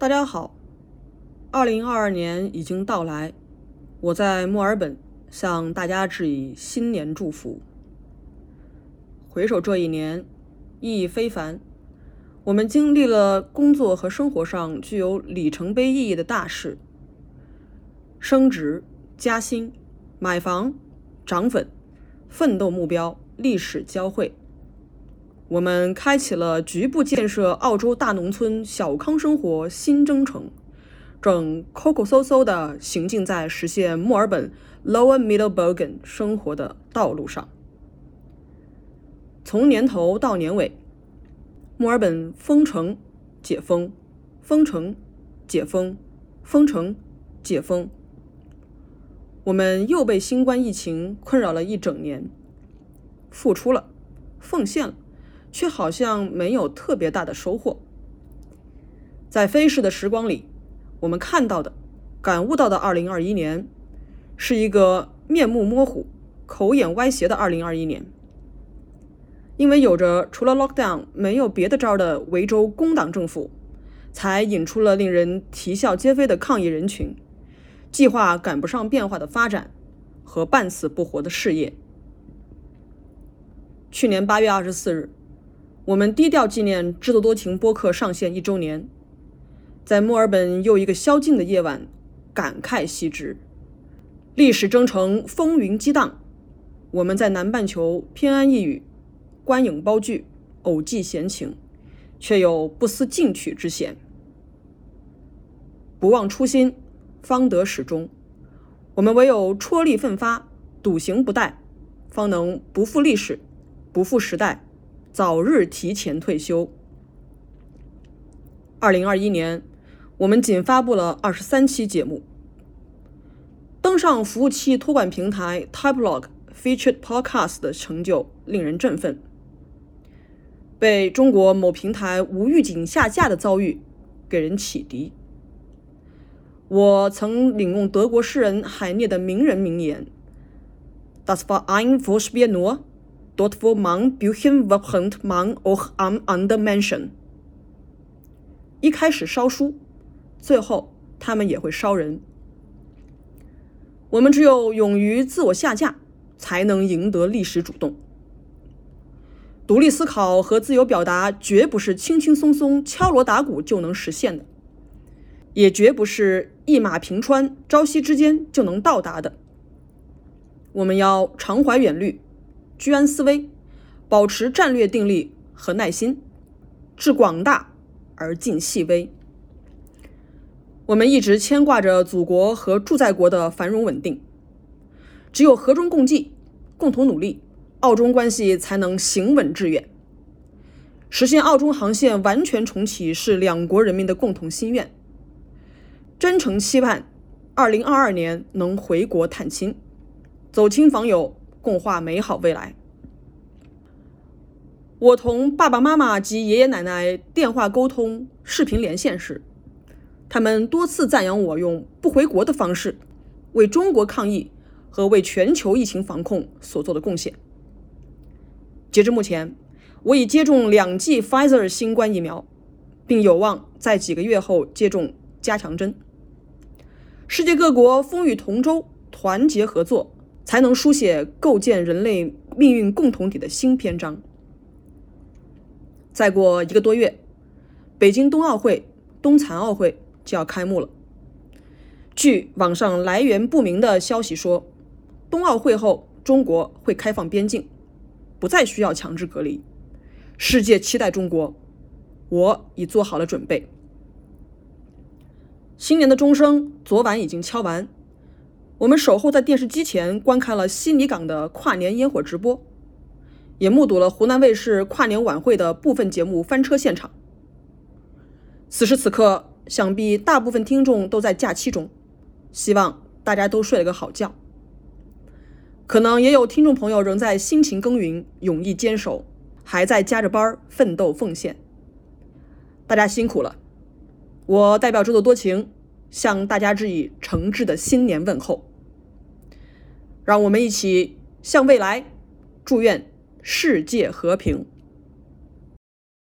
大家好，二零二二年已经到来，我在墨尔本向大家致以新年祝福。回首这一年，意义非凡，我们经历了工作和生活上具有里程碑意义的大事：升职、加薪、买房、涨粉、奋斗目标、历史交汇。我们开启了局部建设澳洲大农村小康生活新征程，正抠抠搜搜地行进在实现墨尔本 Lower Middleburn 生活的道路上。从年头到年尾，墨尔本封城、解封、封城、解封、封城、解封，我们又被新冠疫情困扰了一整年，付出了，奉献了。却好像没有特别大的收获。在飞逝的时光里，我们看到的、感悟到的2021年，是一个面目模糊、口眼歪斜的2021年。因为有着除了 lockdown 没有别的招的维州工党政府，才引出了令人啼笑皆非的抗议人群，计划赶不上变化的发展和半死不活的事业。去年8月24日。我们低调纪念《制作多情》播客上线一周年，在墨尔本又一个宵禁的夜晚，感慨昔之。历史征程风云激荡，我们在南半球偏安一隅，观影包聚，偶寄闲情，却有不思进取之嫌。不忘初心，方得始终。我们唯有踔厉奋发，笃行不怠，方能不负历史，不负时代。早日提前退休。二零二一年，我们仅发布了二十三期节目，登上服务器托管平台 Typelog Featured Podcast 的成就令人振奋。被中国某平台无预警下架的遭遇，给人启迪。我曾领用德国诗人海涅的名人名言：“Das war ein Vorspiel nur。” Dort wo man Bücher verbrennt man auch am under Menschen。一开始烧书，最后他们也会烧人。我们只有勇于自我下架，才能赢得历史主动。独立思考和自由表达绝不是轻轻松松敲锣打鼓就能实现的，也绝不是一马平川、朝夕之间就能到达的。我们要常怀远虑。居安思危，保持战略定力和耐心，致广大而尽细微。我们一直牵挂着祖国和驻在国的繁荣稳定，只有和衷共济，共同努力，澳中关系才能行稳致远。实现澳中航线完全重启是两国人民的共同心愿。真诚期盼2022年能回国探亲，走亲访友。共话美好未来。我同爸爸妈妈及爷爷奶奶电话沟通、视频连线时，他们多次赞扬我用不回国的方式为中国抗疫和为全球疫情防控所做的贡献。截至目前，我已接种两剂 Pfizer 新冠疫苗，并有望在几个月后接种加强针。世界各国风雨同舟，团结合作。才能书写构建人类命运共同体的新篇章。再过一个多月，北京冬奥会、冬残奥会就要开幕了。据网上来源不明的消息说，冬奥会后中国会开放边境，不再需要强制隔离。世界期待中国，我已做好了准备。新年的钟声昨晚已经敲完。我们守候在电视机前，观看了悉尼港的跨年烟火直播，也目睹了湖南卫视跨年晚会的部分节目翻车现场。此时此刻，想必大部分听众都在假期中，希望大家都睡了个好觉。可能也有听众朋友仍在辛勤耕耘、勇毅坚守，还在加着班奋斗奉献。大家辛苦了！我代表制作多情，向大家致以诚挚的新年问候。让我们一起向未来祝愿世界和平。